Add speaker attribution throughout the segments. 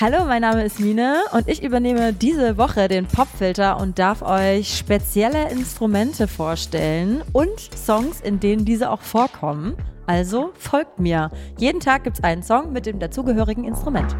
Speaker 1: Hallo, mein Name ist Mine und ich übernehme diese Woche den Popfilter und darf euch spezielle Instrumente vorstellen und Songs, in denen diese auch vorkommen. Also folgt mir. Jeden Tag gibt es einen Song mit dem dazugehörigen Instrument.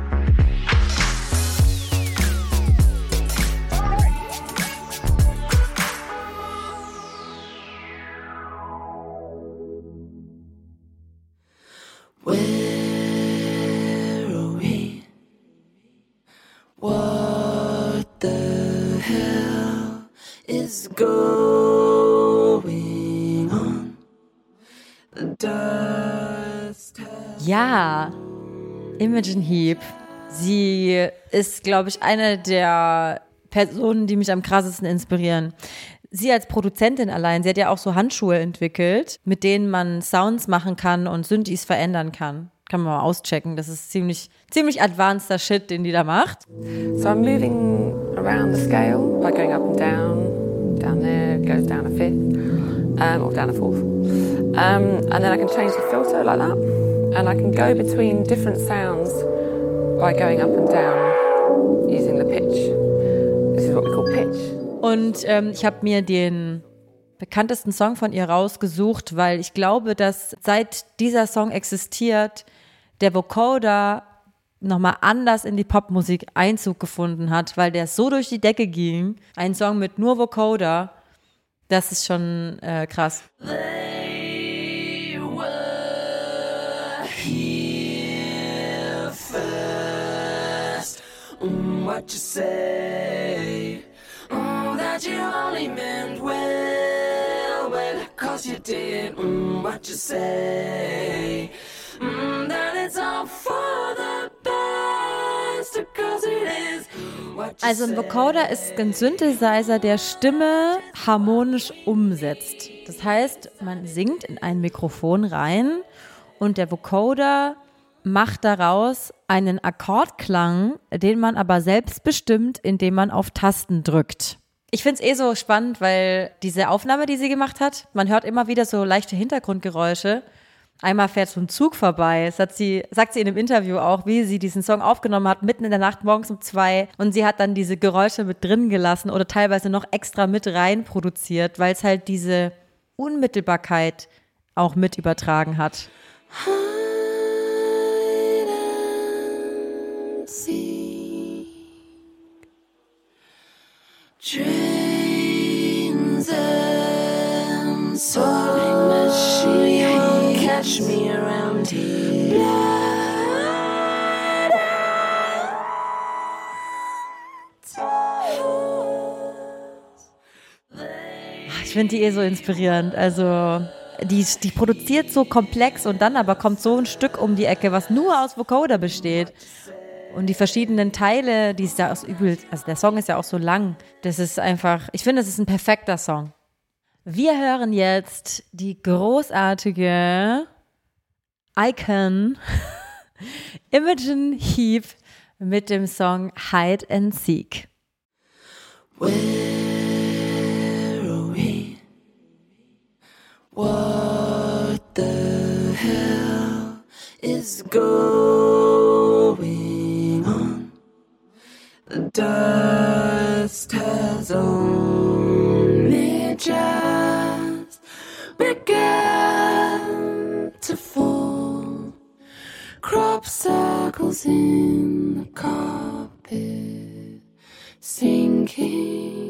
Speaker 1: Ja, Imogen Heap. Sie ist, glaube ich, eine der Personen, die mich am krassesten inspirieren. Sie als Produzentin allein, sie hat ja auch so Handschuhe entwickelt, mit denen man Sounds machen kann und Synthes verändern kann. Kann man mal auschecken. Das ist ziemlich, ziemlich advanceder Shit, den die da macht.
Speaker 2: So I'm moving around the scale by going up and down. Down there goes down a fifth, um, or down a fourth. Um, and then I can change the filter like that. And I can go between different sounds by going up and down using the pitch. This is what we call pitch.
Speaker 1: Und ähm, ich habe mir den bekanntesten Song von ihr rausgesucht, weil ich glaube, dass seit dieser Song existiert, der Vocoder nochmal anders in die Popmusik Einzug gefunden hat, weil der so durch die Decke ging. Ein Song mit nur Vocoder, das ist schon äh, krass. What you say. Mm, that you only meant well, well, cause you did mm, what you say. Mm, that it's all for the best, cause it is. Also ein Vocoder ist ein Synthesizer, der Stimme harmonisch umsetzt. Das heißt, man singt in ein Mikrofon rein und der Vocoder macht daraus einen Akkordklang, den man aber selbst bestimmt, indem man auf Tasten drückt. Ich finde es eh so spannend, weil diese Aufnahme, die sie gemacht hat, man hört immer wieder so leichte Hintergrundgeräusche. Einmal fährt so ein Zug vorbei. Das hat sie, sagt sie in einem Interview auch, wie sie diesen Song aufgenommen hat, mitten in der Nacht morgens um zwei. Und sie hat dann diese Geräusche mit drin gelassen oder teilweise noch extra mit rein produziert, weil es halt diese Unmittelbarkeit auch mit übertragen hat. Ich finde die eh so inspirierend. Also die, die produziert so komplex und dann aber kommt so ein Stück um die Ecke, was nur aus Vocoder besteht. Und die verschiedenen Teile, die ist ja aus übel, also der Song ist ja auch so lang. Das ist einfach, ich finde, es ist ein perfekter Song. Wir hören jetzt die großartige Icon Imogen Heap mit dem Song Hide and Seek. Where are we? What the hell is going dust has only just begun to fall. Crop circles in the carpet, sinking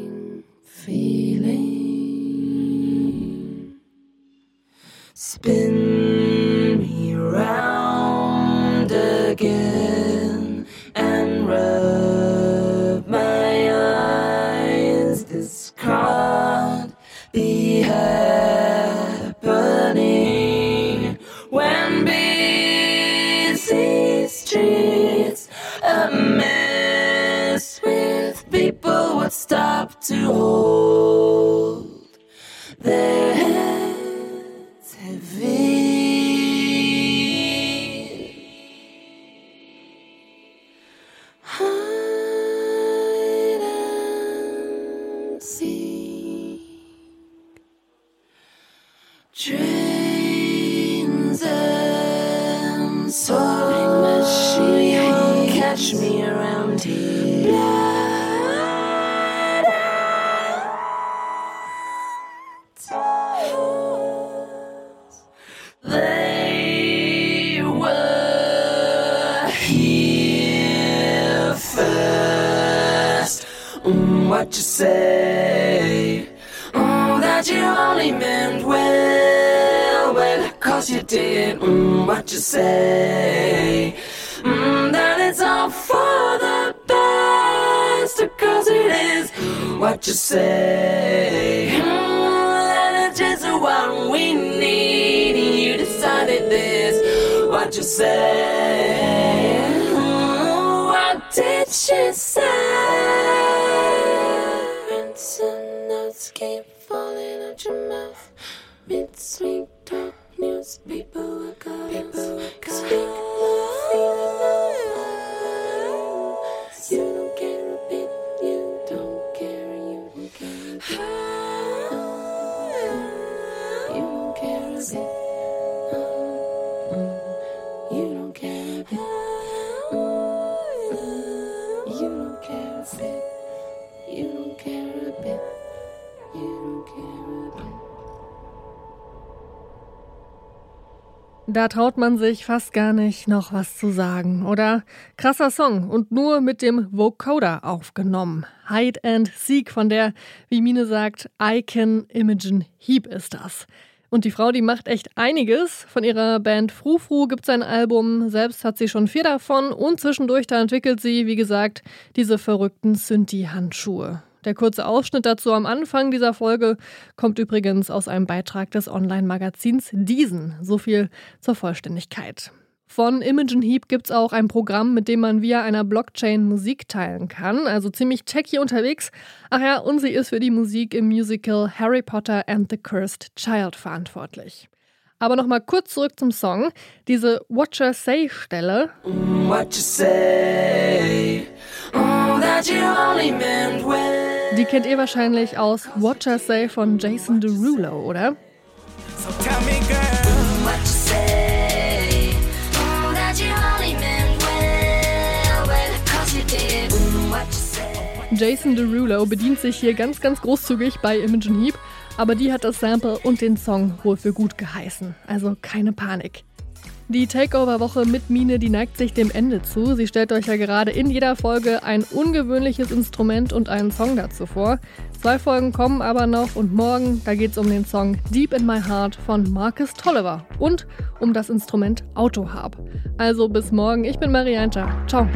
Speaker 1: catch me around here. What you say? Mm, that you only meant well, well, cause you did. Mm, what you say? Mm, that it's all for the best, cause it is. What you say? Mm, that it's just what we need. You decided this. What you say? Mm, what did she say? Mid-swing uh-huh. care a bit. You don't care a bit. You don't care a bit. You don't care a bit.
Speaker 3: Da traut man sich fast gar nicht noch was zu sagen, oder? Krasser Song und nur mit dem Vocoder aufgenommen. Hide and Seek von der, wie Mine sagt, Icon Imogen Heap ist das. Und die Frau, die macht echt einiges. Von ihrer Band Frufru gibt's ein Album, selbst hat sie schon vier davon und zwischendurch da entwickelt sie, wie gesagt, diese verrückten Synthi-Handschuhe. Der kurze Ausschnitt dazu am Anfang dieser Folge kommt übrigens aus einem Beitrag des Online-Magazins Diesen. So viel zur Vollständigkeit. Von Imogen Heap gibt's auch ein Programm, mit dem man via einer Blockchain Musik teilen kann. Also ziemlich techy unterwegs. Ach ja, und sie ist für die Musik im Musical Harry Potter and the Cursed Child verantwortlich. Aber nochmal kurz zurück zum Song. Diese Watcher Say-Stelle,
Speaker 1: What you say? Oh, that you only meant well.
Speaker 3: Die kennt ihr wahrscheinlich aus Watcher Say von Jason Derulo, oder?
Speaker 4: So tell me, girl.
Speaker 1: What you say? That you only meant well, well, cause you did. Mm, What you say?
Speaker 3: Jason Derulo bedient sich hier ganz, ganz großzügig bei Imogen Heap, aber die hat das Sample und den Song wohl für gut geheißen. Also keine Panik. Die Takeover-Woche mit Mine, die neigt sich dem Ende zu. Sie stellt euch ja gerade in jeder Folge ein ungewöhnliches Instrument und einen Song dazu vor. Zwei Folgen kommen aber noch und morgen, da geht es um den Song Deep in My Heart von Marcus Tolliver und um das Instrument Autoharp. Also bis morgen, ich bin Marianta. Ciao.